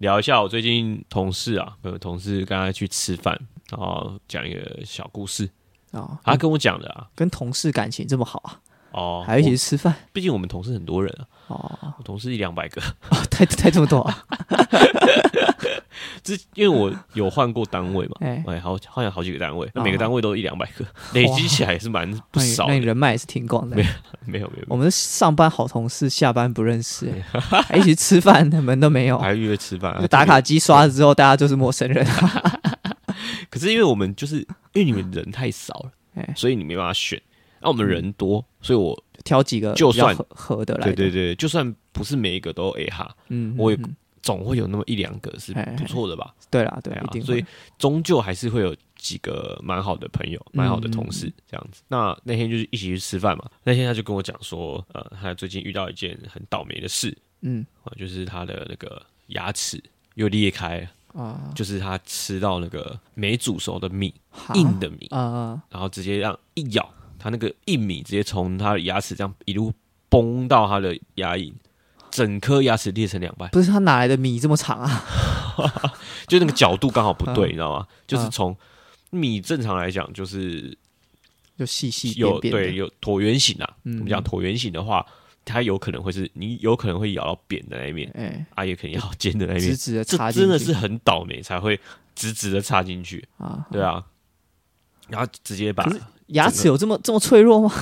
聊一下我最近同事啊，有同事刚才去吃饭，然后讲一个小故事，哦，他跟我讲的啊。跟同事感情这么好啊，哦，还一起去吃饭毕竟我们同事很多人啊，哦，我同事一两百个。太太这么多啊，这因为我有换过单位嘛，哎哎，好换了好几个单位，哦每个单位都一两百个，累积起来也是蛮不少的。那你人脉也是挺广的没有。没有没有，我们上班好同事，下班不认识，哎 还一起吃饭，门都没有。还约吃饭打卡机刷了之后，大家就是陌生人。可是因为我们就是因为你们人太少了，哎所以你没办法选。那我们人多，所以我挑几个就算合合得来的，对对对，就算不是每一个都 A 哈，嗯，我也总会有那么一两个是哎不错的吧？对啦，对对，啊一定。所以终究还是会有几个蛮好的朋友、蛮好的同嗯事这样子。那那天就是一起去吃饭嘛，那天他就跟我讲说，呃，他最近遇到一件很倒霉的事嗯。啊，就是他的那个牙齿又裂开，啊，就是他吃到那个没煮熟的米，硬的米，啊，然后直接让一咬，他那个硬米直接从他的牙齿这样一路崩到他的牙龈，整颗牙齿裂成两半，不是他哪来的米这么长啊？就那个角度刚好不对，嗯。你知道吗？就是从米正常来讲就是就细细有对有椭圆形啊，嗯。我们讲椭圆形的话，它有可能会是你有可能会咬到扁的那一面，哎，啊，也可能咬到尖的那一面，直直的这插进去。真的是很倒霉才会直直的插进去，啊。对啊，然后直接把牙齿有这么这么脆弱吗？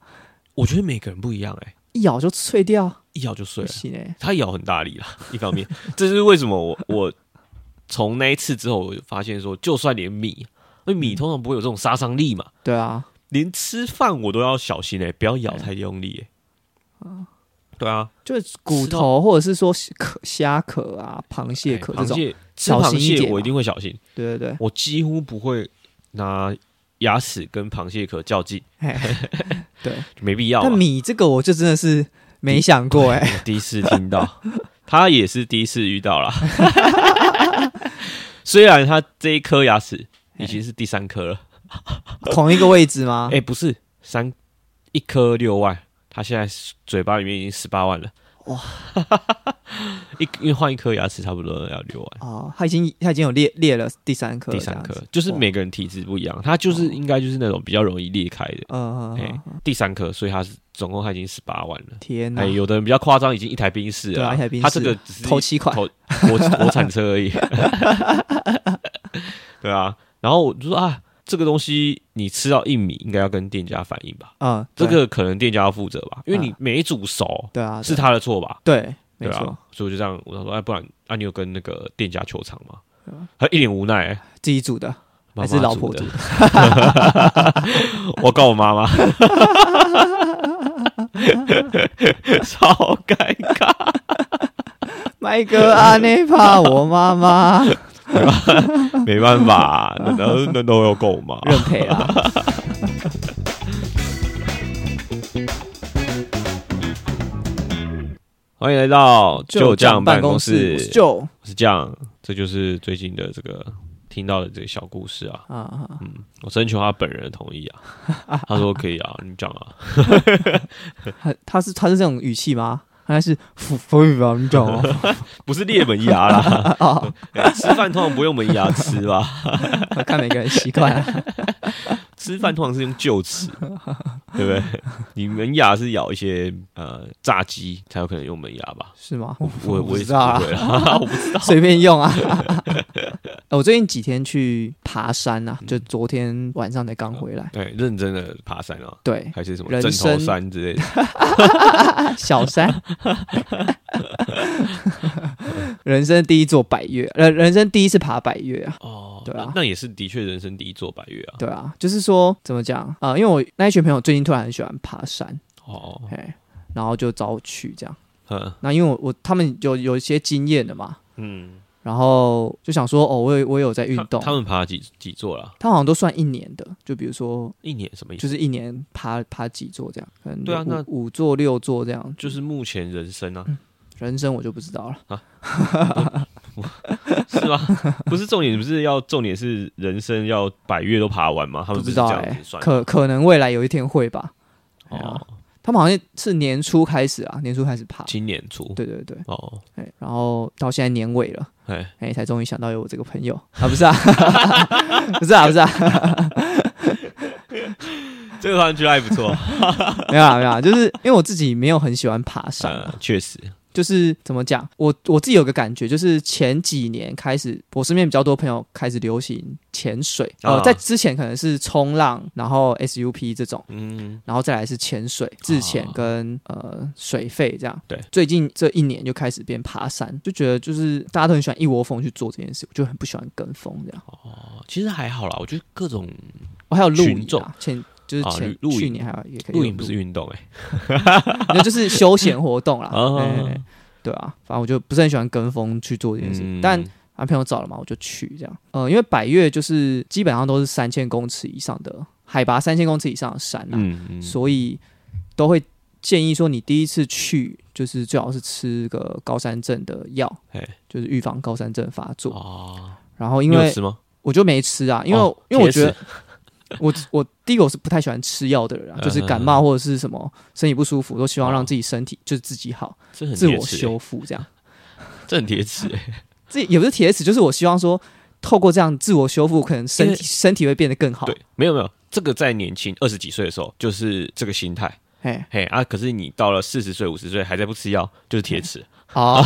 我觉得每个人不一样哎、一咬就脆掉，一咬就碎了。他咬很大力啦，一方面，这是为什么我我从那一次之后，我就发现说，就算连米，因为米通常不会有这种杀伤力嘛，对啊，连吃饭我都要小心哎、不要咬太用力哎、对啊，就是骨头或者是说壳虾壳啊、螃蟹壳这种，哎螃蟹吃小螃蟹我一定会小心，对对对，我几乎不会拿牙齿跟螃蟹壳较劲，哎 对。没必要啊。但米这个我就真的是没想过哎，我第一次听到，他也是第一次遇到啦。虽然他这一颗牙齿已经是第三颗了，同一个位置吗哎、？不是三一颗六万，他现在嘴巴里面已经十八万了。哇！一因为换一颗牙齿差不多要六万，哦，他已经他已经有裂裂了第三颗，第三颗就是每个人体质不一样，他就是应该就是那种比较容易裂开的。嗯，嗯第三颗，所以他是总共他已经十八万了。天哪哎，，有的人比较夸张，已经一台宾士了一台宾士他这个只是头七款头 国国产车而已。对啊，然后我就说啊，这个东西你吃到一米，应该要跟店家反映吧？嗯，这个可能店家要负责吧，因为你没煮熟，对啊，是他的错吧？对，没错所以我就这样，我说，哎，不然啊，你有跟那个店家求偿吗？他一脸无奈、哎自己煮的还是老婆煮的煮的？我告我妈妈，超尴尬。麦哥阿内怕我妈妈 没办法，那那那都有够嘛。认赔啊，欢迎来到旧将办公室，我是旧我是酱，这就是最近的这个听到的这个小故事啊。啊啊，嗯，我征求他本人的同意啊，他说可以啊，你讲啊。他他是他是这种语气吗？还是福福语吧？你懂吗？不是裂门牙啦，哦，哎吃饭通常不用门牙吃吧？我看每个人习惯啊。吃饭通常是用臼齿，对不对？你门牙是咬一些呃炸鸡才有可能用门牙吧？是吗？我我不也是知道啊不会啦，我不知道。随便用啊。我最近几天去爬山啊，就昨天晚上才刚回来。对，认真的爬山啊，对，还是什么枕头人生山之类的。小山，人生第一座百越，呃，人生第一次爬百越啊。哦，对啊那那也是的确人生第一座百越啊。对啊，就是说怎么讲啊、因为我那一群朋友最近突然很喜欢爬山，哦，嘿，然后就找我去这样。嗯那因为我我他们有有一些经验的嘛，嗯，然后就想说，哦，我有我有在运动，他他们爬几几座了？他好像都算一年的，就比如说一年什么意思？就是一年爬爬几座这样，可能对啊那五座六座这样，就是目前人生啊，人生我就不知道了。是吗？不是重点，不是要重点是人生要百月都爬完吗？他们不知道可可能未来有一天会吧。哦哦，他们好像是年初开始啊，年初开始爬。今年初？对对对，哦，哎，然后到现在年尾了，哎，哎，才终于想到有我这个朋友。啊，不是啊，不是啊，不是啊，这个团居然还不错，没有啊，没有啊，就是因为我自己没有很喜欢爬山啊，呃，确实，就是怎么讲，我我自己有个感觉，就是前几年开始，我身边比较多朋友开始流行潜水，呃，啊在之前可能是冲浪，然后 SUP 这种。嗯，然后再来是潜水、自潜跟、呃水费这样。对，最近这一年就开始变爬山，就觉得就是大家都很喜欢一窝蜂去做这件事，我就很不喜欢跟风这样。哦，其实还好啦，我觉得各种我、还有露营就是啊前、露去年还有也可以有露营不是运动哎，那就是休闲活动啦。对啊，反正我就不是很喜欢跟风去做这件事，嗯。但男朋友找了嘛，我就去这样。呃，因为百越就是基本上都是三千公尺以上的海拔，三千公尺以上的山啊，嗯嗯，所以都会建议说，你第一次去就是最好是吃个高山症的药，就是预防高山症发作。哦，然后因为？我就没吃啊，因为、哦因为我觉得铁 我我第一个我是不太喜欢吃药的人啊，就是感冒或者是什么身体不舒服，都希望让自己身体就是自己好，自我修复这样。这很铁齿哎，这也不是铁齿，就是我希望说，透过这样自我修复，可能身体身体会变得更好。对，没有没有，这个在年轻二十几岁的时候就是这个心态，嘿，嘿啊，可是你到了四十岁五十岁还在不吃药，就是铁齿，哦，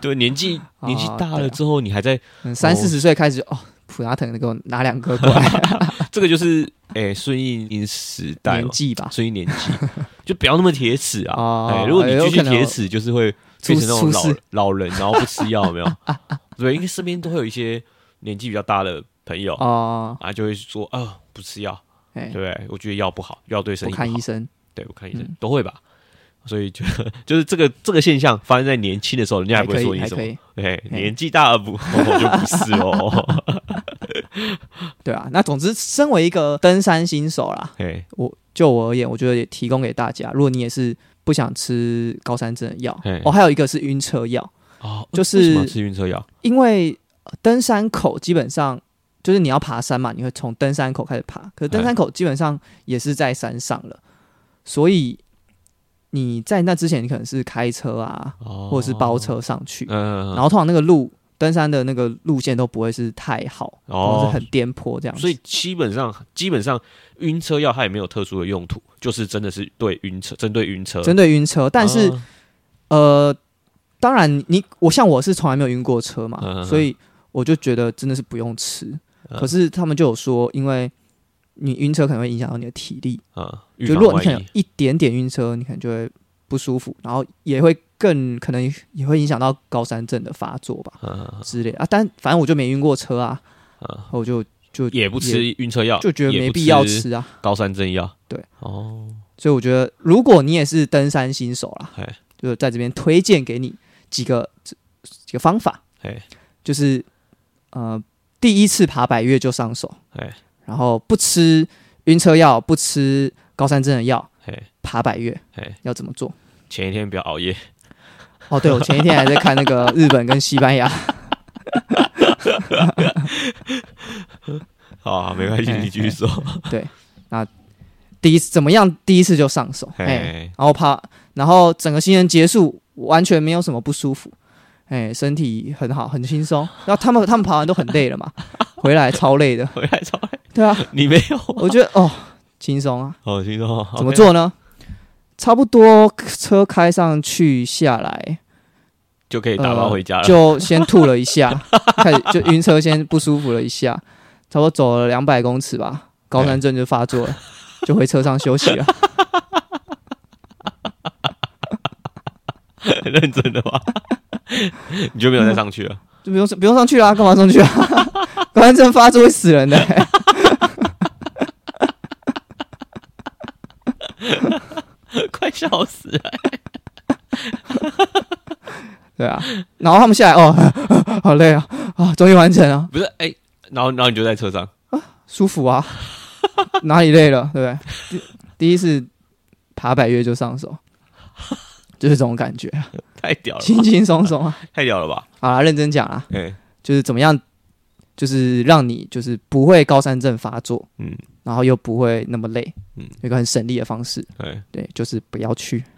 对，年纪哦年纪大了之后，你还在，嗯三四十岁开始哦，普拉腾给我拿两颗过来，这个就是诶顺应因时代，年纪吧，顺应年纪，就不要那么铁齿啊，哦哎，如果你继续铁齿，就是会变成那种老老人，然后不吃药，有没有？对，因为身边都会有一些年纪比较大的朋友哦，啊，就会说啊，不吃药，哎对？我觉得药不好，药对身体不好。看医生，对我看医生、嗯。都会吧。所以就 就是这个这个现象发生在年轻的时候，人家还不，会说你什么。对，年纪大了不，我 就不是哦。对啊。那总之，身为一个登山新手啦，嘿，我就我而言，我觉得也提供给大家，如果你也是不想吃高山症的药，哦，还有一个是晕车药，哦，就是吃晕车药？因为呃登山口基本上就是你要爬山嘛，你会从登山口开始爬，可是登山口基本上也是在山上了，所以你在那之前，你可能是开车啊，哦，或者是包车上去，嗯，然后通常那个路登山的那个路线都不会是太好，哦。或者是很颠簸这样子。所以基本上基本上晕车药它也没有特殊的用途，就是真的是对晕车，针对晕车。针对晕车，但是、哦呃，当然你我像我是从来没有晕过车嘛，所以我就觉得真的是不用吃。嗯。可是他们就有说，因为你晕车可能会影响到你的体力，啊，就如果你可能有一一点点晕车，你可能就会不舒服，然后也会更可能也会影响到高山症的发作吧嗯之类啊。但反正我就没晕过车啊，嗯我就就也不吃晕车药，就觉得没必要吃吃啊。高山症药。对，哦，所以我觉得，如果你也是登山新手啦，哎就在这边推荐给你几个几个方法，哎就是呃，第一次爬百越就上手，哎然后不吃晕车药，不吃高山症的药，哎爬百越哎，要怎么做？前一天不要熬夜。哦，对，我前一天还在看那个日本跟西班牙，好啊，没关系，哎你继续说。对，那第一次怎么样？第一次就上手，哎，哎，然后爬，然后整个新人结束，完全没有什么不舒服，哎，身体很好，很轻松。然后他们他们爬完都很累了嘛，回来超累的，回来超累，对啊，你没有啊？我觉得哦，轻松啊，好轻松。怎么？做呢？差不多车开上去下来，就可以打包回家了。呃就先吐了一下，开始就晕车，先不舒服了一下，差不多走了两百公尺吧，高山症就发作了，就回车上休息了。很 认真的吗？你就没有再上去了？就不用不用上去啦，干嘛上去啊？高山症发作会死人的、快笑死了！对啊，然后他们下来哦，好累啊啊，终于完成了，不是，哎，然后然后你就在车上，舒服啊，哪里累了，对不对？第第一次爬百越就上手，就是这种感觉啊，太屌了，轻轻松松啊。太屌了吧？好啦，认真讲啊，哎，就是怎么样，就是让你就是不会高山症发作。嗯，然后又不会那么累，嗯有一个很省力的方式，对，对，就是不要去。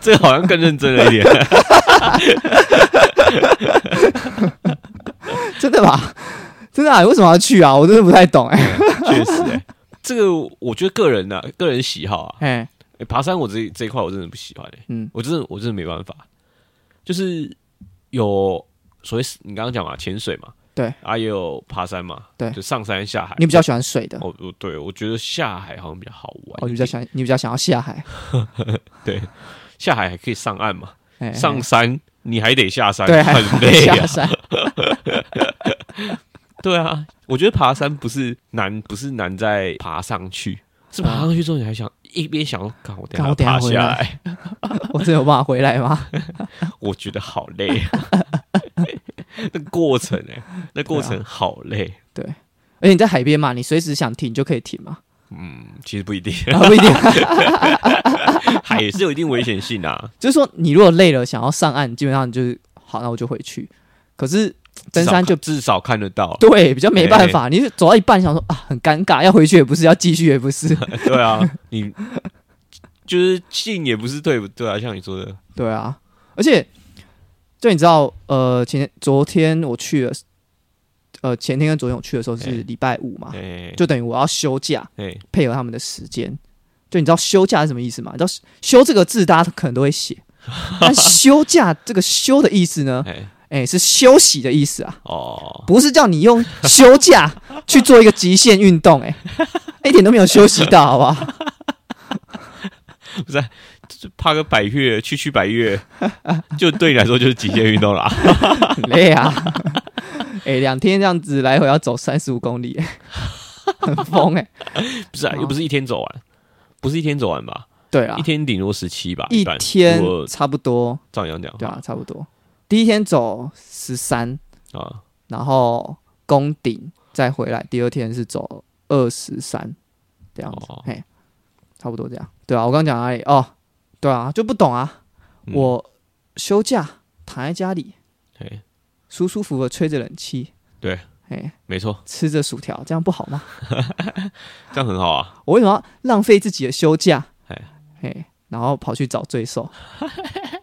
这个好像更认真了一点。真的吧？真的啊？为什么要去啊？我真的不太懂哎、确实、欸，这个我觉得个人啊、个人喜好啊、哎，欸爬山我这这一块我真的不喜欢哎、嗯我真的我真的没办法，就是有所谓你刚刚讲嘛，潜水嘛，对。啊，也有爬山嘛，对。就上山下海。你比较喜欢水的，哦，我对我觉得下海好像比较好玩哦，你比较想你比较想要下海，对下海还可以上岸嘛，哎上山你还得下山，对还很累啊。下山，对啊，我觉得爬山不是难，不是难在爬上去，是爬上去之后你还想一边想说，看我等下下爬下来，我真的有办法回来吗？我觉得好累啊。那过程哎、那过程好累。对。而且你在海边嘛，你随时想停就可以停嘛，嗯，其实不一定，啊不一定，海也是有一定危险性啊。就是说你如果累了想要上岸，基本上就是好，那我就回去。可是登山就至少看得到，对比较没办法，你走到一半想说啊很尴尬，要回去也不是，要继续也不是，对啊，你就是进也不是退，对啊，像你说的，对啊，而且就你知道，呃，前天昨天我去了，呃，前天跟昨天我去的时候是哎礼拜五嘛，哎，就等于我要休假，哎，配合他们的时间。就你知道休假是什么意思吗？你知道“休”这个字大家可能都会写，但休假这个“休”的意思呢，哎，哎、是休息的意思啊，哦，不是叫你用休假去做一个极限运动、哎，一点都没有休息到，好不好？不是啊，就是爬个百越，区区百越，就对你来说就是极限运动啦。很 累啊！哎、两天这样子来回要走三十五公里、哎 很疯哎、不是啊，又不是一天走完，不是一天走完吧？对啊一，天顶多十七吧，一天差不多，照你这样讲，对啊，差不多。第一天走十三，啊，然后攻顶再回来，第二天是走二十三这样子，哦嘿，差不多这样。对啊，我刚刚讲哪里？哦，对啊，就不懂啊。嗯我休假躺在家里，嘿，舒舒服服的吹着冷气，对，哎，没错，吃着薯条，这样不好吗？这样很好啊。我为什么要浪费自己的休假哎？嘿，然后跑去找罪受，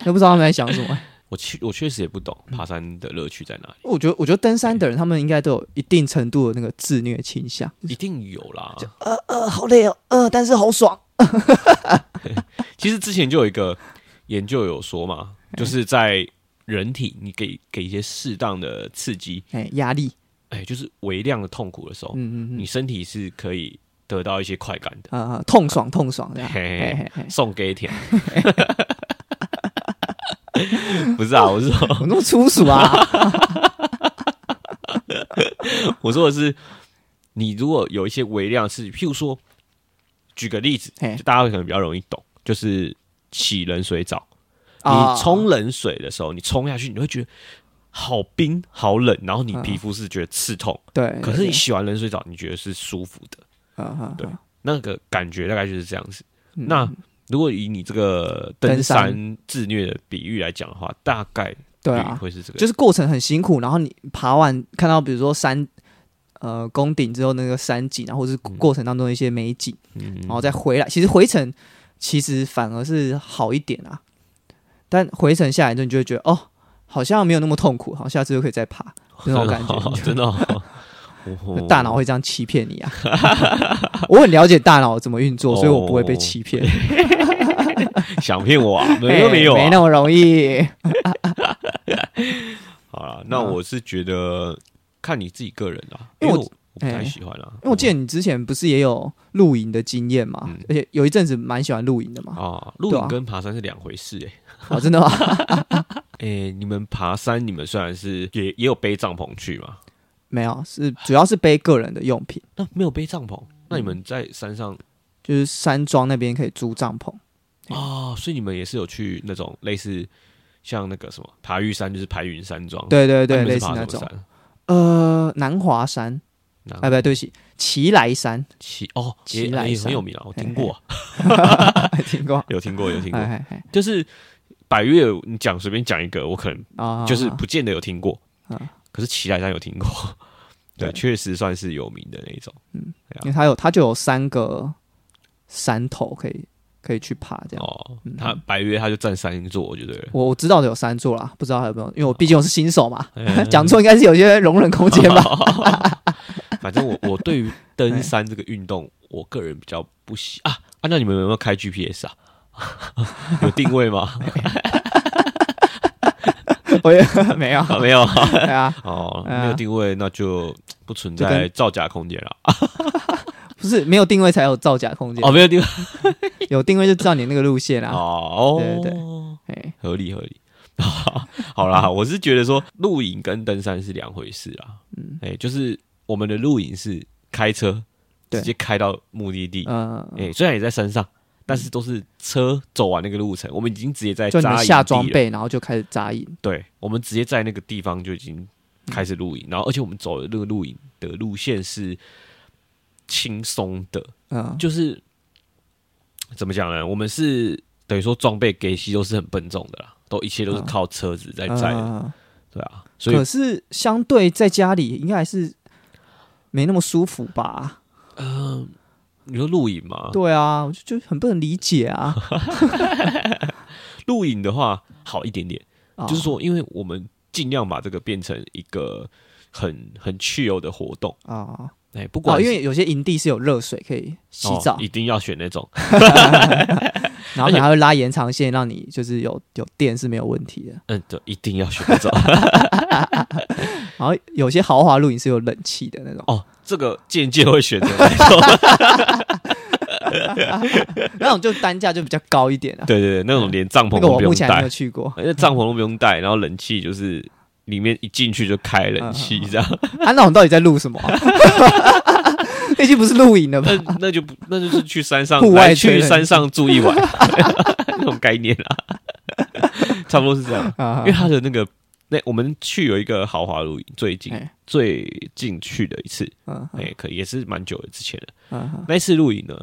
都不知道他们在想什么。我确我确实也不懂爬山的乐趣在哪里，我觉得，我觉得登山的人，他们应该都有一定程度的那个自虐倾向。一定有啦。呃呃，好累哦，呃，但是好爽。其实之前就有一个研究有说嘛，就是在人体你给给一些适当的刺激，哎，压力，哎，就是微量的痛苦的时候，嗯嗯嗯你，身体是可以得到一些快感的。啊、痛爽痛爽这样。嘿嘿嘿送给甜，不是啊，我是说，我那么粗俗啊？我说的是，你如果有一些微量的刺激，譬如说，举个例子，就大家可能比较容易懂，就是洗冷水澡。啊你冲冷水的时候，你冲下去，你会觉得好冰、好冷，然后你嗯皮肤是觉得刺痛。对，可是你洗完冷水澡，你觉得是舒服的，啊啊，对那个感觉大概就是这样子。嗯那如果以你这个登登山山自虐的比喻来讲的话，大概对啊，会是这个，就是过程很辛苦，然后你爬完看到比如说山呃攻顶之后那个山景啊，或者是过程当中的一些美景，嗯然后再回来，其实回程其实反而是好一点啊，但回程下来之后，你就会觉得哦，好像没有那么痛苦，好，下次就可以再爬那种感觉，真的 大脑会这样欺骗你啊！我很了解大脑怎么运作，所以我不会被欺骗。想骗我啊？没有没有啊，没那么容易。好了，那我是觉得看你自己个人啦，因为我我我不太哎喜欢啦，因为我记得你之前不是也有露营的经验嘛，嗯而且有一阵子蛮喜欢露营的嘛。啊，露营跟爬山是两回事诶。哦，真的吗？诶，你们爬山，你们虽然是也也有背帐篷去嘛，没有，是主要是背个人的用品，那没有背帐篷，那你们在山上就是山庄那边可以租帐篷。啊，所以你们也是有去那种类似像那个什么爬玉山，就是排云山庄，对对对，类似那种。呃，南华山，那哎，不对，对不起，奇来山，奇哦，奇来山。很有名啊，我听过。啊，听过？有听过，有听过。就是百越，你讲随便讲一个，我可能啊，就是不见得有听过。啊，可是奇来山有听过，对，确实算是有名的那种。嗯。因为它有它就有三个山头可以可以去爬这样。哦，他白约他就占三座，我觉得。我我知道的有三座啦，不知道还有没有，因为我毕竟我是新手嘛，嗯 讲错应该是有些容忍空间吧。反正我我对于登山这个运动，我个人比较不喜啊啊！那你们有没有开 GPS 啊？有定位吗？我也没有，啊没有啊。对啊，哦，嗯没有定位，那就不存在造假空间了。不是没有定位才有造假空间哦，，没有定位。有定位就知道你那个路线啦。哦，对对对哎，合理合理。好啦，我是觉得说露营跟登山是两回事啊。嗯，哎，就是我们的露营是开车直接开到目的地，嗯，哎，虽然也在山上，但是都是车走完那个路程，我们已经直接在扎营。下装备，然后就开始扎营。对，我们直接在那个地方就已经开始露营，然后而且我们走的那个露营的路线是轻松的，嗯，就是怎么讲呢？我们是等于说装备给息都是很笨重的啦，都一切都是靠车子在载的，嗯对啊，所以可是相对在家里应该还是没那么舒服吧？嗯你说露营嘛，对啊，我就就很不能理解啊。露营的话好一点点，啊。就是说，因为我们尽量把这个变成一个很很去油的活动，啊，哎，不哦，管是因为有些营地是有热水可以洗澡哦，一定要选那种，然后可能还会拉延长线，让你就是有有电是没有问题的。嗯，对，一定要选那种。然后有些豪华露营是有冷气的那种，哦，这个渐渐会选择那种，那种就单价就比较高一点啊。对对对，那种连帐篷那个都不用带我目前还没有，去过，那帐篷都不用带，然后冷气就是里面一进去就开冷气这样，啊，那种到底在录什么啊？那已经不是露营了吧？那那就不那就是去山上户外去山上住一晚 那种概念啦，差不多是这样。啊因为他的那个那我们去有一个豪华露营，最近哎最近去的一次，嗯哎，可也是蛮久的之前的。嗯那一次露营呢，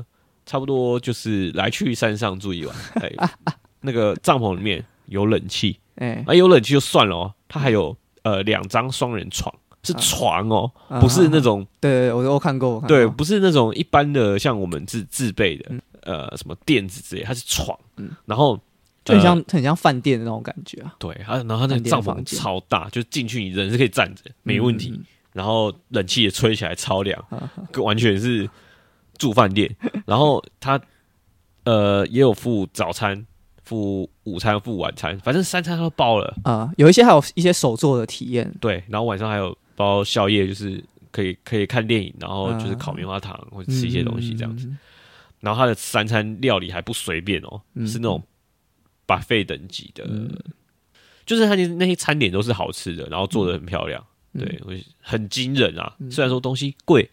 差不多就是来去山上住一晚，哎，那个帐篷里面有冷气，哎，啊，有冷气就算了哦，它还有呃两张双人床，是床哦，啊不是那种对我我看过，我看过。对，不是那种一般的像我们自自备的嗯。呃什么垫子之类，它是床嗯，然后就很呃像很像饭店的那种感觉啊，对，它然后它那饭个帐篷房间。超大，就进去你人是可以站着，没问题。嗯然后冷气也吹起来超凉啊，完全是住饭店。然后它呃也有附早餐、附午餐、付晚餐，反正三餐都包了。啊，有一些还有一些手做的体验，对，然后晚上还有包宵夜，就是可以可以看电影，然后就是烤棉花糖或者吃一些东西这样子。嗯然后他的三餐料理还不随便哦，嗯是那种 buffet 等级的，嗯就是他那那些餐点都是好吃的，然后做的很漂亮，嗯对，我很惊人啊。虽然说东西贵，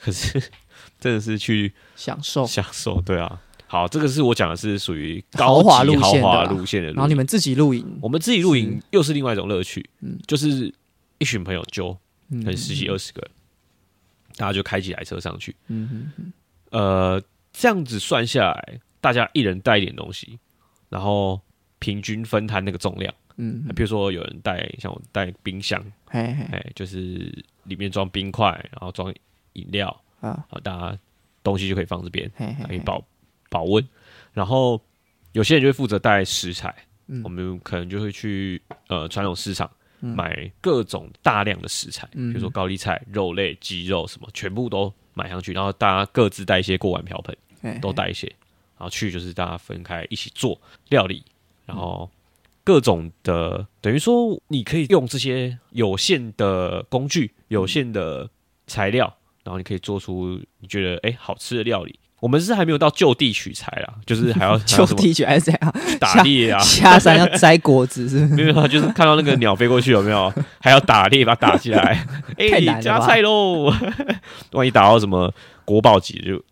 可是 真的是去享受。享受，对啊。好，这个是我讲的是属于豪高级豪华路线的啦路线的路，然后你们自己露营，我们自己露营又是另外一种乐趣，嗯就是一群朋友揪，嗯可能十几二十个人，大家就开几台车上去，嗯嗯呃，这样子算下来，大家一人带一点东西，然后平均分摊那个重量。嗯，嗯比如说有人带，像我带冰箱，嘿嘿哎，就是里面装冰块，然后装饮料，啊，啊，大家东西就可以放这边，嘿嘿嘿，可以保保温。然后有些人就会负责带食材，嗯。我们可能就会去呃传统市场嗯。买各种大量的食材，嗯。比如说高丽菜、肉类、鸡肉什么，全部都买上去，然后大家各自带一些锅碗瓢盆，嘿都带一些，然后去就是大家分开一起做料理，然后各种的，等于说你可以用这些有限的工具、有限的材料，然后你可以做出你觉得哎、好吃的料理。我们是还没有到就地取材啦，就是还要就地取材是怎样？打猎啊，下山要摘果子是？没有啊，就是看到那个鸟飞过去有没有，还要打猎把它打起来，哎、夹菜喽！万一打到什么国宝级就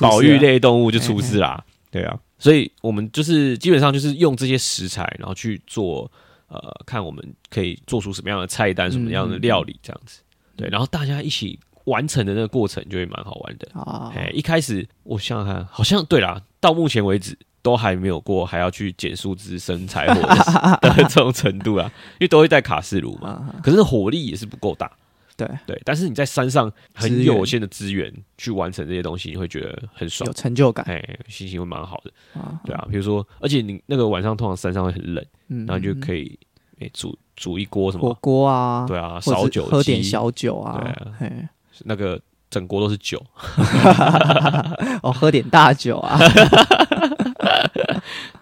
保育，类动物就出事啦。对啊，所以我们就是基本上就是用这些食材，然后去做呃，看我们可以做出什么样的菜单、什么样的料理这样子。对，然后大家一起完成的那个过程就会蛮好玩的。啊，哎，一开始我想想看，好像对啦，到目前为止都还没有过还要去减树枝生柴火的的这种程度啊，因为都会带卡式炉嘛，啊可是火力也是不够大。对，对，但是你在山上很有限的资源去完成这些东西，你会觉得很爽。有，成就感。哎，心情会蛮好的，啊，对啊。比如说，而且你那个晚上通常山上会很冷，嗯，然后你就可以哎煮煮一锅什么。火，锅啊，对啊，烧酒喝点小酒啊，对啊。嘿，那个整锅都是酒，哦，喝点大酒啊，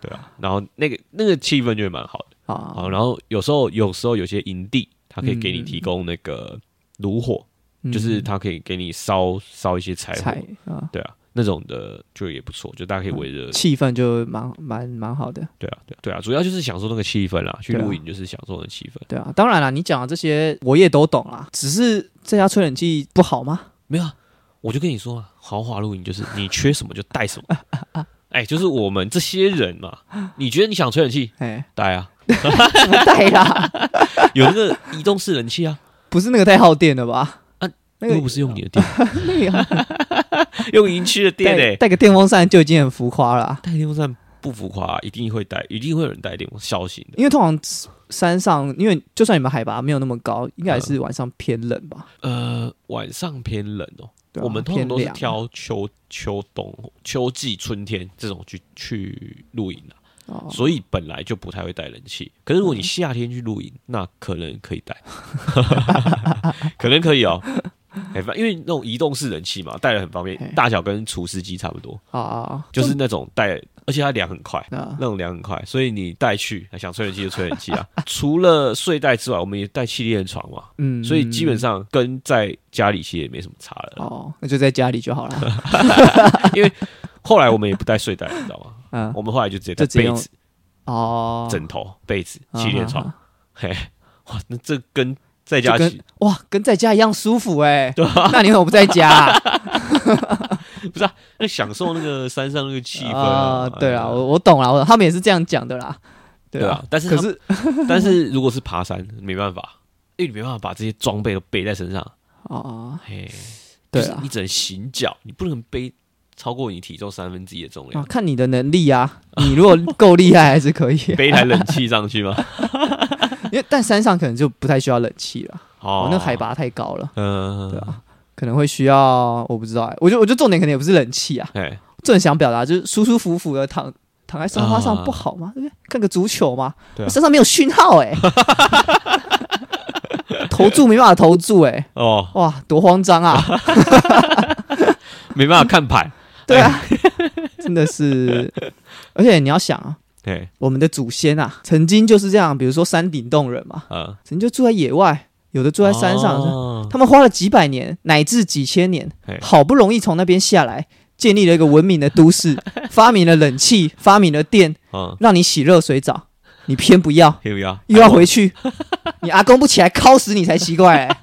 对啊，然后那个那个气氛就会蛮好的。啊，好，然后有时候有时候有些营地，它可以给你嗯。提供那个炉火，嗯。就是它可以给你烧烧一些柴火，啊，对啊，那种的就也不错，就大家可以围着，气氛就蛮蛮蛮好的，对啊，对啊，对啊，主要就是享受那个气氛啦。去露营就是享受那个气氛，对啊，当然了，你讲的这些我也都懂啦，只是这家吹冷气不好吗？没有啊，我就跟你说啊，豪华露营就是你缺什么就带什么，哎，就是我们这些人嘛，你觉得你想吹冷气？哎，带啊，带啦？有那个移动式冷气啊，不是那个太耗电了吧？啊，那个又不是用你的电，那个 用营区的电带诶，带个电风扇就已经很浮夸了啊，带电风扇不浮夸，一定会带，一定会有人带电风小型的。因为通常山上，因为就算你们海拔没有那么高，应该还是晚上偏冷吧？呃，晚上偏冷哦。我们通常都是挑秋、秋冬、秋季、春天这种去去露营的，哦，所以本来就不太会带冷气。可是如果你夏天去露营，那可能可以带，可能可以哦。因为那种移动式冷气嘛，带了很方便，大小跟除湿机差不多，啊啊，就是那种带，而且它凉很快。啊那种凉很快，所以你带去想吹冷气就吹冷气啊。除了睡袋之外，我们也带气垫床嘛，嗯，所以基本上跟在家里其实也没什么差了。哦，那就在家里就好了。因为后来我们也不带睡袋，你知道吗？嗯，我们后来就直接带被子、哦，枕头、被子、气垫床啊。嘿，哇，那这跟在家哇，跟在家一样舒服哎。对啊，那你怎么不在家啊？不是啊，那享受那个山上那个气氛啊，对啊，哎我我懂了，我他们也是这样讲的啦。啊对啊，，但是可是但是如果是爬山，没办法，因为你没办法把这些装备都背在身上。啊，嘿，对啊就是你只能行脚，你不能背超过你体重三分之一的重啊量，，看你的能力啊，你如果够厉害还是可以。背一台冷气上去吗？因为但山上可能就不太需要冷气了，哦。哦，那海，拔太高了，嗯，对啊，可能会需要，我不知道哎，我觉得我觉得重点肯定也不是冷气啊，哎，重点想表达就是舒舒服服的躺躺在沙发上啊不好吗？对不对？看个足球嘛，对啊。身上没有讯号哎，投注没办法投注哎，哦，哇，多慌张啊！没办法看牌，对啊，真的是，而且你要想啊，对，我们的祖先啊，曾经就是这样，比如说山顶洞人嘛，嗯，曾经就住在野外，有的住在山上，哦。他们花了几百年乃至几千年，好不容易从那边下来，建立了一个文明的都市，发明了冷气，发明了电，嗯，让你洗热水澡，你偏不要，偏不要？又要回去，你阿公不起来敲死你才奇怪、欸。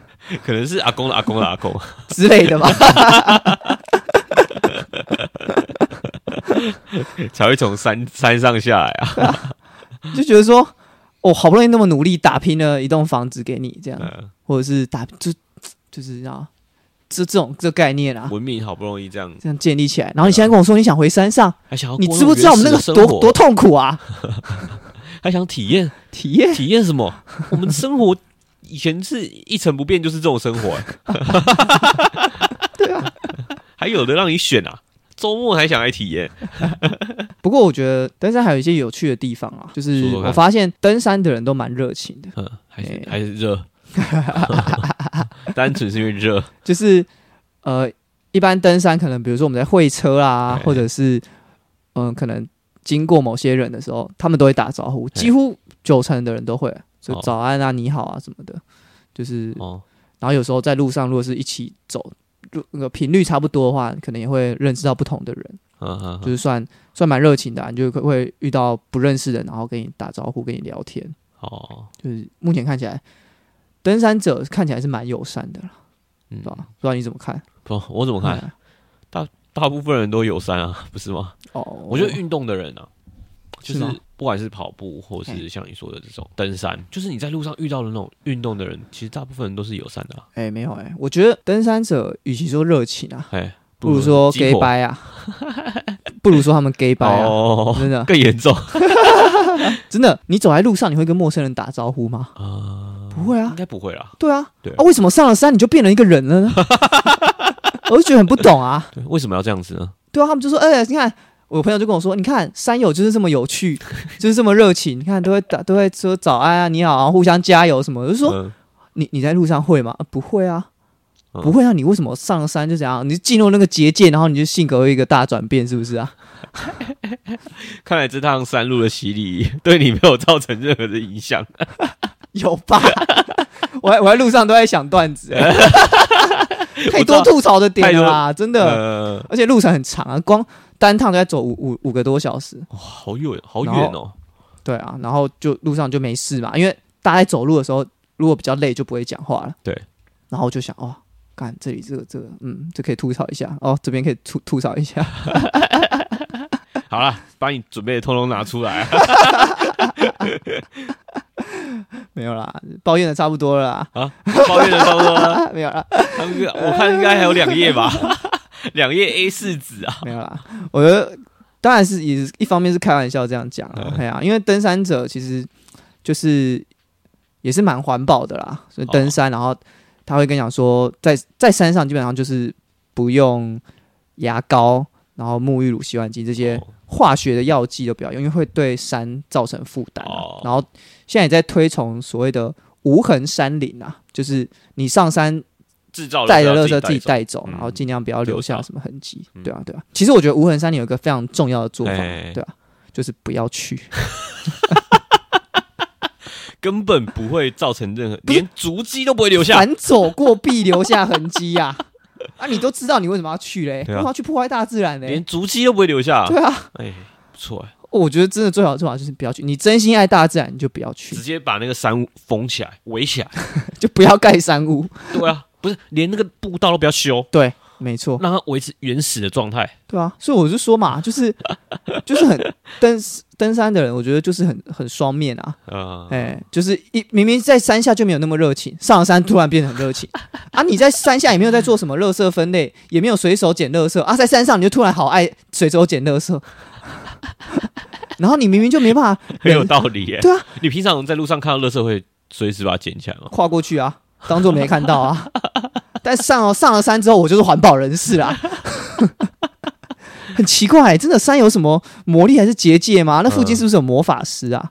可能是阿公的阿公的阿公，之类的吧。才会从山山上下来啊。就觉得说，我、好不容易那么努力打拼了一栋房子给你，这样，嗯，或者是打就就是啊，这这种这概念啊，文明好不容易这样，这样建立起来。然后你现在跟我说你想回山上，还想要你知不知道我们那个多多痛苦啊？还想体验体验体验什么？我们的生活以前是一成不变，就是这种生活、欸。对啊。还有的让你选啊，周末还想来体验。不过我觉得登山还有一些有趣的地方啊，就是我发现登山的人都蛮热情的，嗯，还是哎还是热，单纯是因为热。就是呃，一般登山可能比如说我们在会车啦，哎或者是嗯、可能经过某些人的时候，他们都会打招呼，几乎九成的人都会，就哦早安啊、你好啊什么的，就是哦，然后有时候在路上如果是一起走。就那个频率差不多的话，可能也会认识到不同的人，嗯嗯嗯，就是算算蛮热情的、啊，你就会遇到不认识的人，然后跟你打招呼、跟你聊天。哦，就是目前看起来，登山者看起来是蛮友善的啦，嗯对，吧？不知道你怎么看？不，我怎么看？嗯大部分人都友善啊，不是吗？哦，我觉得运动的人啊，就是不管是跑步或是像你说的这种登山，就是你在路上遇到的那种运动的人，其实大部分人都是友善的啊。哎、没有哎、我觉得登山者与其说热情啊，哎，不如说 gay 活掰啊，不如说他们 gay 掰啊，哦，真的更严重。真的，你走在路上，你会跟陌生人打招呼吗？啊，不会啊应该不会啦。对啊，对啊，为什么上了山你就变了一个人了呢？我就觉得很不懂啊。对，为什么要这样子呢？对啊，他们就说，哎、你看，我朋友就跟我说，你看山友就是这么有趣，就是这么热情，你看都会打，都会说早安啊，你好啊，互相加油什么的。我就说，嗯你你在路上会吗？啊不会啊，嗯不会啊，你为什么上了山就怎样？你进入那个结界，然后你就性格有一个大转变，是不是啊？看来这趟山路的洗礼 对你没有造成任何的影响。有吧？我还我在路上都在想段子、欸太多吐槽的点了啦，真的。呃，而且路程很长啊，光单趟都要走五五五个多小时。哇好远，好远哦。对啊，然后就路上就没事嘛，因为大家在走路的时候，如果比较累就不会讲话了。对，然后我就想，哦，看这里这个这个，嗯，这可以吐槽一下，哦，这边可以吐吐槽一下。好了，把你准备的通通拿出来。没有啦，抱怨的差不多了啦，啊，抱怨的差不多了。没有啦，他们我看应该还有两页吧，两页 A 四纸啊。没有啦。我觉得当然是也是一方面是开玩笑这样讲啊，嗯哎呀、因为登山者其实就是也是蛮环保的啦，所以登山，然后他会跟你讲说，在在山上基本上就是不用牙膏，然后沐浴乳、洗碗巾这些哦化学的药剂都不要用，因为会对山造成负担、啊哦然后现在也在推崇所谓的无痕山林啊，就是你上山制造带的垃圾自己带走，嗯然后尽量不要留下什么痕迹。嗯对啊，对啊。其实我觉得无痕山林有一个非常重要的做法，哎对啊，就是不要去。根本不会造成任何，连足迹都不会留下。凡走过必留下痕迹呀、啊。你都知道你为什么要去嘞？为什么要去破坏大自然嘞连？足迹都不会留下。对啊，哎，不错哎，我觉得真的最好的做法就是不要去。你真心爱大自然，你就不要去直，接把那个山屋封起来，围起来。就不要盖山屋。对啊，不是连那个步道都不要修，对，没错，让它维持原始的状态。对啊。所以我就说嘛，就是 就是很登登山的人，我觉得就是很很双面啊。嗯，哎、就是一明明在山下就没有那么热情，上了山突然变得很热情 啊！你在山下也没有在做什么垃圾分类，也没有随手捡垃圾啊，在山上你就突然好爱随手捡垃圾，然后你明明就没办法很有道理耶。对啊，你平常在路上看到垃圾会随时把它捡起来吗？跨过去啊，当做没看到啊。但上了上了山之后，我就是环保人士啦。很奇怪、真的山有什么魔力还是结界吗？那附近是不是有魔法师啊？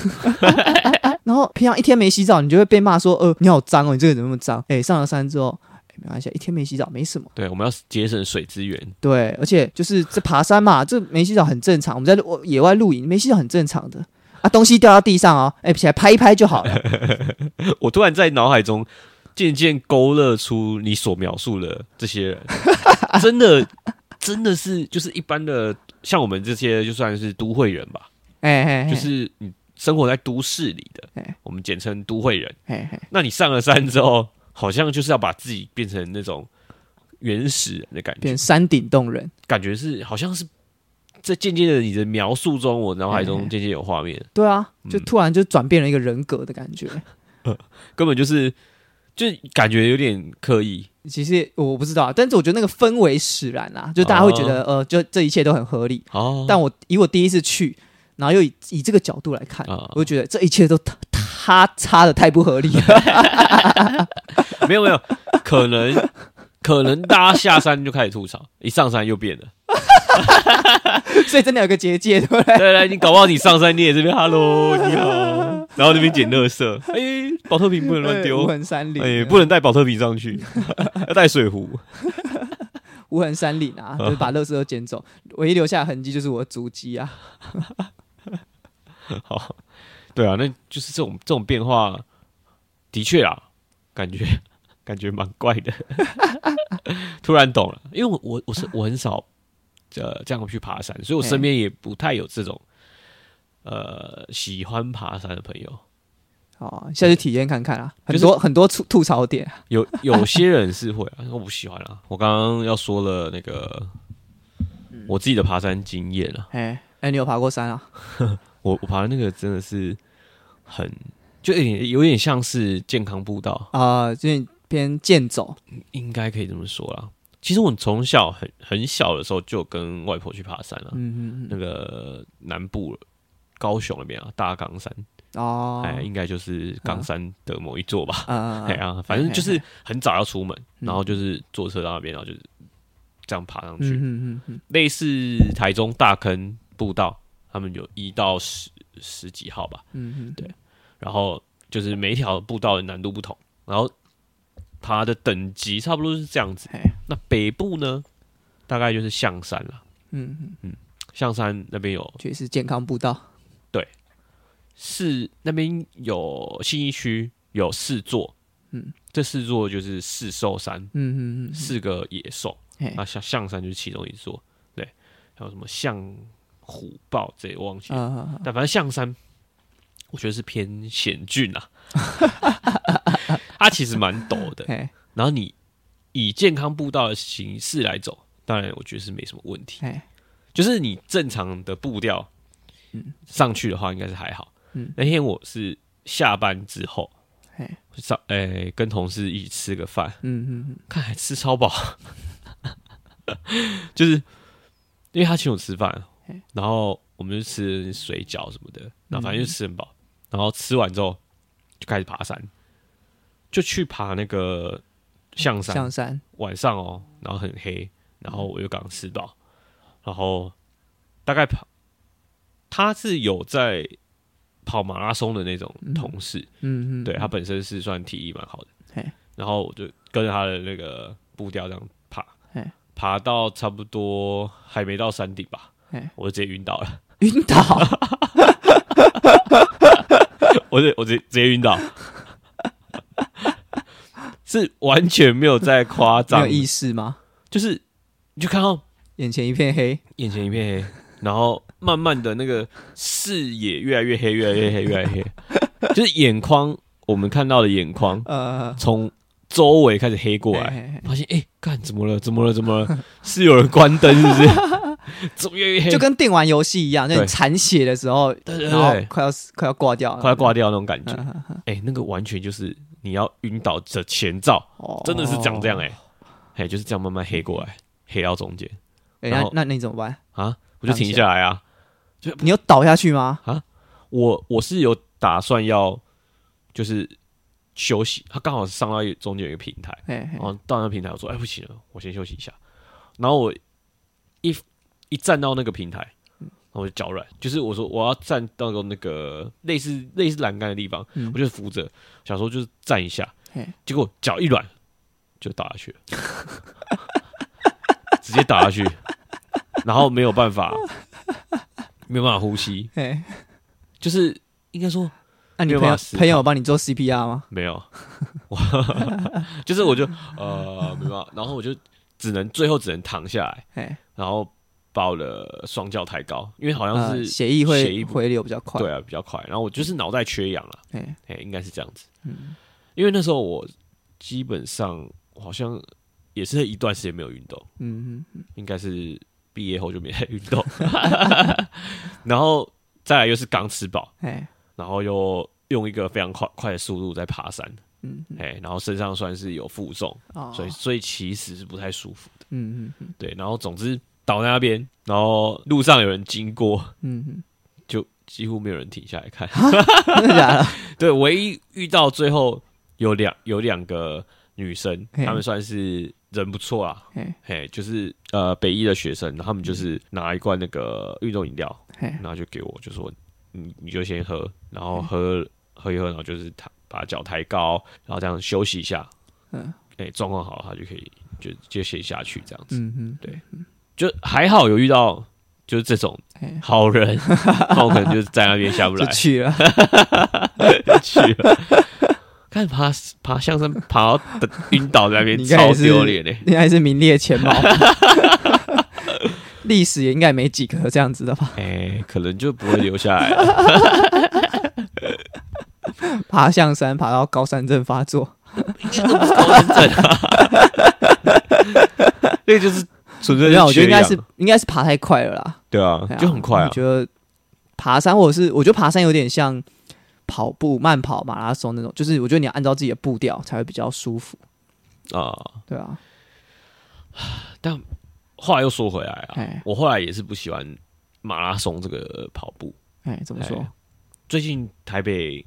然后平常一天没洗澡，你就会被骂说：“呃，你好脏哦，你这个人怎么那么脏？”哎、上了山之后，哎没关系，一天没洗澡没什么。对，我们要节省水资源。对，而且就是这爬山嘛，这没洗澡很正常。我们在野外露营，没洗澡很正常的啊，东西掉到地上哦，哎、起来拍一拍就好了。我突然在脑海中渐渐勾勒出你所描述的这些人，真的真的是就是一般的，像我们这些就算是都会人吧，哎就是你生活在都市里的哎，我们简称都会人。那你上了山之后，好像就是要把自己变成那种原始人的感觉变，山顶洞人。感觉是好像是在渐渐的你的描述中，我脑海哎中渐渐有画面，对啊，就嗯突然就转变了一个人格的感觉。根本就是就感觉有点刻意。其实我不知道，但是我觉得那个氛围使然啊，就大家会觉得、呃，就这一切都很合理。哦，但我以我第一次去，然后又以以这个角度来看，啊我就觉得这一切都他他差的太不合理了。没有没有，可能可能大家下山就开始吐槽，一上山又变了。所以真的有个结界，对不对？对来，你搞不好你上山你也这边 “hello 你好”，然后那边捡垃圾，哎，保特瓶不能乱丢无丢，痕山林，哎，不能带保特瓶上去，要带水壶。无痕山林啊，就是把垃圾都捡走，唯一留下的痕迹就是我的足迹啊。好，对啊，那就是这种这种变化，的确啊，感觉感觉蛮怪的。突然懂了，因为我我我是我很少呃这样去爬山，所以我身边也不太有这种呃喜欢爬山的朋友。哦，下去体验看看啊，很就是多很多吐吐槽点。有有些人是会啊，我不喜欢啊。我刚刚要说了那个我自己的爬山经验啊，哎哎，你有爬过山啊？我我爬的那个真的是很就有点有点像是健康步道，啊、就是偏健走。应该可以这么说啦。其实我从小很很小的时候就跟外婆去爬山了，嗯嗯那个南部高雄那边啊，大冈山，嗯，哦，哎，应该就是冈山的某一座吧。嗯哎啊，反正就是很早要出门，嗯。然后就是坐车到那边，然后就是这样爬上去，嗯嗯嗯类似台中大坑步道，他们有一到十十几号吧，嗯嗯，对然后就是每一条步道的难度不同，然后爬的等级差不多是这样子。那北部呢，大概就是象山了，嗯嗯，象山那边有确实健康步道，对，是那边有新义区有四座，嗯，这四座就是四兽山，嗯嗯嗯，四个野兽，那象象山就是其中一座，对，还有什么象虎豹这我忘记了，啊，但反正象山，我觉得是偏险峻啊，它其实蛮陡的，然后你以健康步道的形式来走，当然我觉得是没什么问题，就是你正常的步调，嗯上去的话应该是还好。嗯。那天我是下班之后，上诶、跟同事一起吃个饭，嗯嗯嗯，看还吃超饱，就是因为他请我吃饭，然后我们就吃水饺什么的，然后反正嗯。就吃很饱，然后吃完之后就开始爬山，就去爬那个象山，象山，晚上哦，然后很黑，然后我就刚吃饱，然后大概跑，他是有在跑马拉松的那种同事，嗯嗯，对他本身是算体力蛮好的，然后我就跟着他的那个步调这样爬，爬到差不多还没到山顶吧，我就直接晕倒了，晕倒，我就我直接直接晕倒，是完全没有在夸没张有，意识吗？就是你就看到眼前一片黑，眼前一片黑，然后慢慢的那个视野越来越黑，越来越黑，越来越黑，就是眼眶，我们看到的眼眶呃，从周围开始黑过来，发现哎，干、怎么了？怎么了？怎么了？是有人关灯是不是？怎么越来越黑？就跟电玩游戏一样，那对你残血的时候，然后对，快要快要挂掉，快要挂掉那种感觉。哎、那个完全就是你要晕倒的前兆，哦真的是长这样哎、哎、就是这样慢慢黑过来，黑到中间那那那你怎么办？啊，我就停下来啊。就你有倒下去吗？啊我我是有打算要就是休息，他刚好是上到中间有一个平台，嘿嘿然后到那个平台我说哎不行了，我先休息一下。然后我一一站到那个平台，我就脚软，就是我说我要站到那个类似类似栏杆的地方，嗯我就扶着，想说就是站一下嘿，结果脚一软就倒下去了，直接倒下去，然后没有办法没有办法呼吸，嘿，就是应该说那你朋友没有朋友有帮你做 CPR 吗？没有，我 就是我就呃没办法，然后我就只能最后只能躺下来，嘿，然后把我的双脚抬高，因为好像呃是、血液会回流比较快。对啊比较快，然后我就是脑袋缺氧了，嘿，哎、应该是这样子，嗯因为那时候我基本上好像也是一段时间没有运动，嗯嗯应该是毕业后就没再运动，然后再来又是刚吃饱，哎，然后又用一个非常快快的速度在爬山，嗯嗯哎、然后身上算是有负重。哦，所以所以其实是不太舒服的。嗯嗯嗯对，然后总之倒在那边，然后路上有人经过，嗯。嗯，就几乎没有人停下来看。真的假的？对，唯一遇到最后有两有两个女生，嘿。她们算是人不错啊，嘿，就是呃北医的学生，然后他们就是拿一罐那个运动饮料，然后就给我，就说你你就先喝，然后喝喝一喝，然后就是抬把脚抬高，然后这样休息一下，嗯。哎、状况好了，他就可以就就先下去这样子。嗯嗯，对就还好有遇到就是这种嘿，好人，那我可能就是在那边下不就来去了。去了。看爬爬象山爬到晕倒在那边 超丢脸欸嘞！应该是名列前茅。历史也应该没几个这样子的吧？哎、可能就不会留下来了。爬象山，爬到高山症发作。应该都不是高山症啊，那个就是纯粹没有，我觉得应该是应该是爬太快了啦，对啊就很快啊我。觉得爬山，或者是我觉得爬山有点像跑步、慢跑、马拉松那种，就是我觉得你要按照自己的步调才会比较舒服。啊，对啊，但话又说回来啊哎，我后来也是不喜欢马拉松这个跑步。哎，怎么说哎？最近台北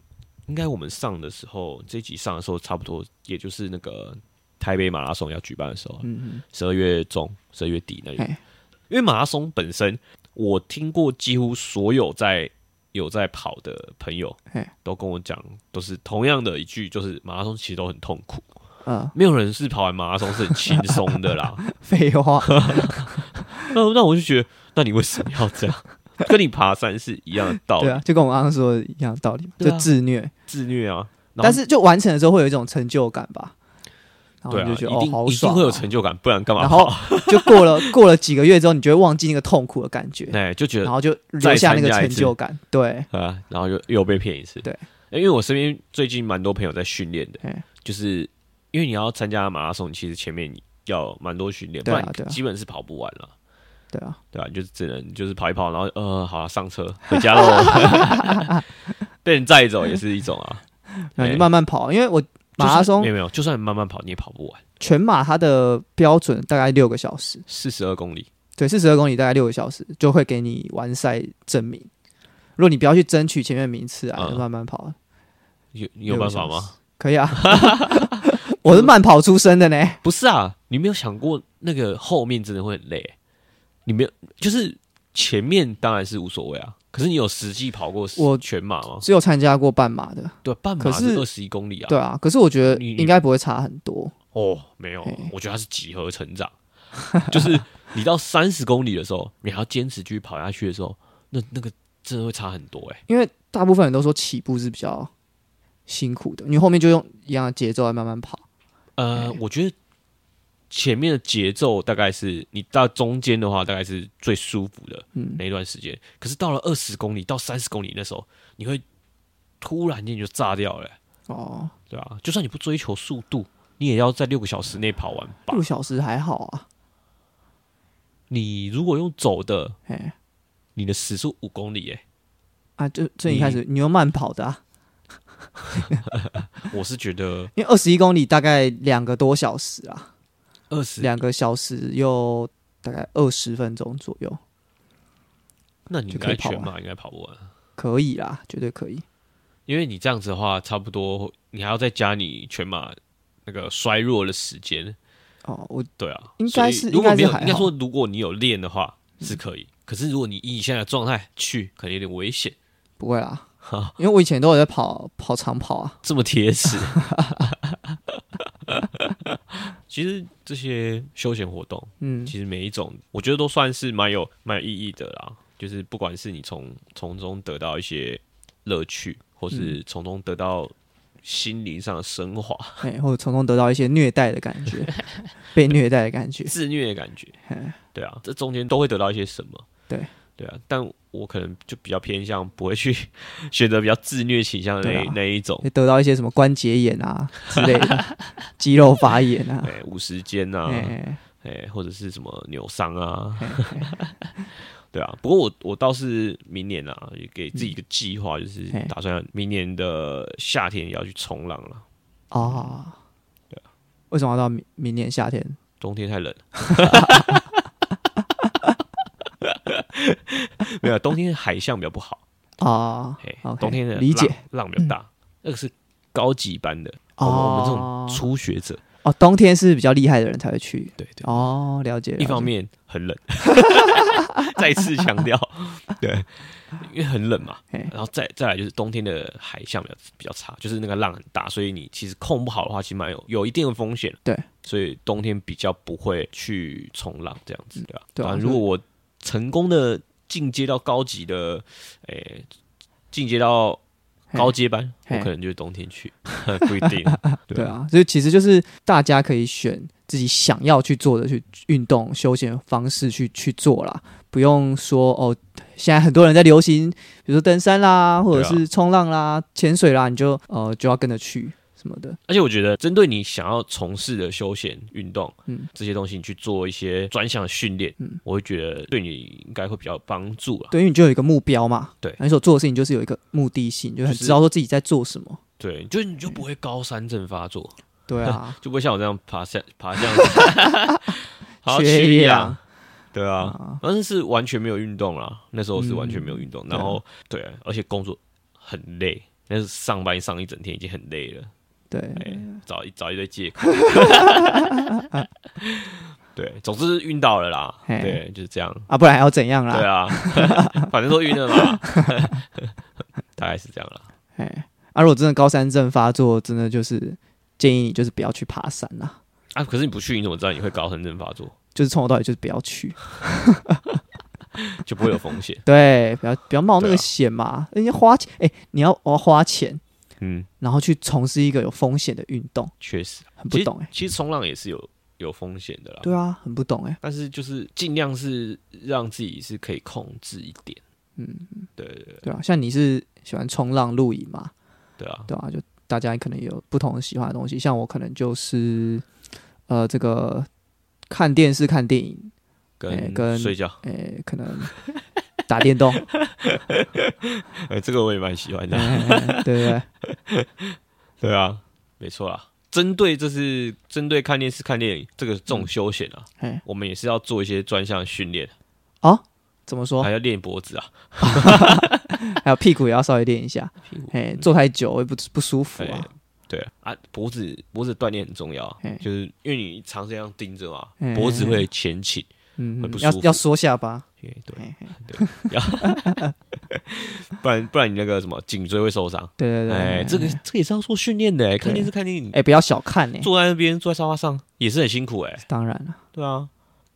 应该我们上的时候，这一集上的时候，差不多也就是那个台北马拉松要举办的时候，嗯十二月中、十二月底那里。因为马拉松本身，我听过几乎所有在有在跑的朋友，都跟我讲，都是同样的一句，就是马拉松其实都很痛苦，嗯，呃，没有人是跑完马拉松是很轻松的啦。废话，那那我就觉得，那你为什么要这样？跟你爬山是一样的道理，对啊，就跟我刚刚说的一样的道理，就自虐，自虐啊。但是就完成的时候会有一种成就感吧，然后对就觉得一定、哦，好一定会有成就感，不然干嘛然？后 就过了过了几个月之后，你就会忘记那个痛苦的感觉，哎，就觉得然后就留下那个成就感。对，啊，然后又又被骗一次。对因为我身边最近蛮多朋友在训练的哎，就是因为你要参加马拉松，其实前面你要蛮多训练，不然对啊基本是跑不完了。对啊，对啊，你就是只能就是跑一跑，然后呃，好了，上车回家喽。被人载走也是一种啊。那你哎慢慢跑，因为我马拉松没有没有，就算你慢慢跑，你也跑不完。全马它的标准大概六个小时，四十二公里，对，四十二公里大概六个小时就会给你完赛证明。如果你不要去争取前面名次啊，嗯就慢慢跑，有你有办法吗？可以啊。我是慢跑出身的呢，不是啊，你没有想过那个后面真的会很累、你没有，就是前面当然是无所谓啊。可是你有实际跑过我全马吗？只有参加过半马的，对，半马是是二十一公里啊。对啊。可是我觉得你应该不会差很多，哦，没有，我觉得它是几何成长，就是你到三十公里的时候，你还要坚持继续跑下去的时候，那那个真的会差很多哎、因为大部分人都说起步是比较辛苦的，你后面就用一样的节奏来慢慢跑。呃，我觉得前面的节奏大概是你到中间的话，大概是最舒服的嗯，那一段时间。可是到了二十公里到三十公里那时候，你会突然间就炸掉了。欸、哦，对啊，就算你不追求速度，你也要在六个小时内跑完吧。六。小时还好啊，你如果用走的，哎你的时速五公里、欸，啊，就最一开始你用慢跑的啊，我是觉得 因为二十一公里大概两个多小时啊，二十。两个小时又大概二十分钟左右，那你应该全马应该跑不完，可以啦，绝对可以。因为你这样子的话，差不多你还要再加你全马那个衰弱的时间。哦，我对啊，应该是如果没有，应该说如果你有练的话是可以，可是如果你以你现在的状态去，可能有点危险。不会啦，因为我以前都有在跑跑长跑啊，这么贴实。其实这些休闲活动，嗯，其实每一种我觉得都算是蛮有蛮有意义的啦。就是不管是你从从中得到一些乐趣，或是嗯。从中得到心灵上的升华、哎，或者从中得到一些虐待的感觉，被虐待的感觉，自虐的感觉，哎对啊，这中间都会得到一些什么？对对啊，但我可能就比较偏向不会去 选择比较自虐倾向的那、啊。那一种。会得到一些什么关节炎啊之类的，肌肉发炎啊，哎，五十肩啊，哎，哎，或者是什么扭伤啊，嘿 对啊。不过我我倒是明年啊，也给自己一个计划，就是嘿。打算明年的夏天也要去冲浪了。哦，对啊，为什么要到明明年夏天？冬天太冷，没有冬天海象比较不好，哦冬天的理解。浪浪比较大，那个是高级班的，我们我们这种初学者，哦，冬天是比较厉害的人才会去。对对，哦，了解。了解。一方，面很冷，再次强调，对，因为很冷嘛，然后再再来就是冬天的海象比较比较差，就是那个浪很大，所以你其实控不好的话，其实蛮有有一定的风险。对，所以冬天比较不会去冲浪这样子，对吧？对啊如果我成功的进阶到高级的，诶、进阶到高阶班，嘿我可能就是冬天去，不一定。对啊，所以其实就是大家可以选自己想要去做的去运动休闲方式去去做啦，不用说哦，现在很多人在流行，比如说登山啦，或者是冲浪啦、潜水啦，你就呃就要跟着去什么的。而且我觉得，针对你想要从事的休闲运动，嗯。这些东西，你去做一些专项训练，嗯。我会觉得对你应该会比较有帮助了。对，因为你就有一个目标嘛，对。你所做的事情就是有一个目的性，就很就是知道说自己在做什么。对，就你就不会高山症发作，对啊，就不会像我这样爬山爬这样 好缺缺氧。氧，对啊，啊，反正是完全没有运动啦，那时候是完全没有运动，嗯然后对啊，而且工作很累，那是上班上一整天已经很累了，对，哎、找一找一堆借口。对，总之晕倒了啦，对，就是这样。啊，不然还要怎样啦对？啊，反正都晕了嘛，大概是这样啦。哎，啊，如果真的高山症发作，真的就是建议你就是不要去爬山啦，啊，可是你不去，你怎么知道你会高山症发作？就是从头到尾就是不要去，就不会有风险。对，不要不要冒那个险嘛，人家花钱，哎，你要我要花钱，嗯，然后去从事一个有风险的运动，确实，很不懂哎、其实冲浪也是有有风险的啦。对啊，很不懂哎、但是就是尽量是让自己是可以控制一点。嗯，对对对。对啊，像你是喜欢冲浪、露营嘛，对啊，对啊，就大家可能有不同的喜欢的东西，像我可能就是呃这个看电视、看电影，哎跟跟睡觉，诶、可能 打电动，哎，这个我也蛮喜欢的。哎对不对？对啊，没错啊。针对这是针对看电视、看电影这个这种休闲啊，哎，我们也是要做一些专项训练，哦，怎么说还？要练脖子啊。还有屁股也要稍微练一下，屁股哎，坐太久会不不舒服哎啊。对啊啊，脖子脖子锻炼很重要就是因为你长时间盯着嘛，脖子会前倾。嗯会不，舒服要要缩下巴，对对，嘿嘿 不然不然你那个什么颈椎会受伤。对对对，哎，这个这个也是要做训练的哎，看电视看电影，哎不要小看呢，坐在那边坐在沙发上也是很辛苦哎。当然了，对啊，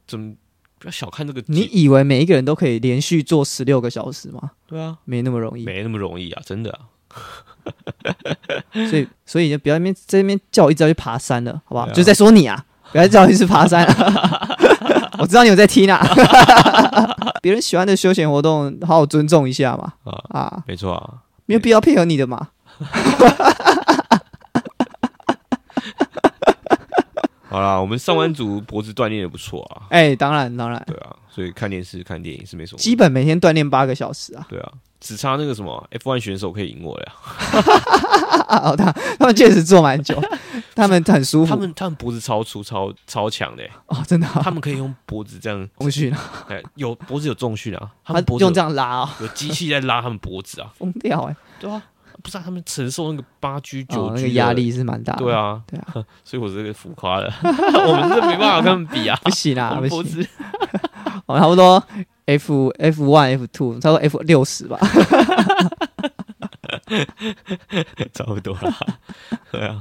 怎么不要小看这个你？以为每一个人都可以连续做十六个小时吗？对啊，没那么容易，没那么容易啊，真的啊。所以所以就不要在那边在那边叫我一直要去爬山了，好不好？啊就在说你啊，不要叫我一直爬山。我知道你有在听啊，别人喜欢的休闲活动，好好尊重一下嘛。啊，啊，没错啊，没有必要配合你的嘛。好啦，我们上班族脖子锻炼的不错啊，哎、当然当然，对啊，所以看电视、看电影是没什么。基本每天锻炼八个小时啊。对啊，只差那个什么 F1 选手可以赢我了。呀。哦，他他们确实坐蛮久，他们很舒服。他们他们脖子超粗、超超强的。欸，哦，真的、啊，他们可以用脖子这样，重训啊，哎，有脖子有重训啊，他他们脖子用这有样拉哦，有机器在拉他们脖子啊，疯掉哎、对啊，不是啊他们承受那个八 G 九哦，那 G 个压，力是蛮大的。对，啊，对啊，所以我这个浮夸了，我们是没办法跟他们比啊，不行啊，不们脖行，子哦，差不多 F F one F two，差不多 F 六十吧。差不多了，对啊，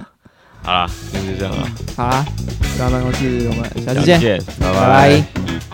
好啦，那就这样了，好啦，回到办公室，我们下次见，拜，拜。拜拜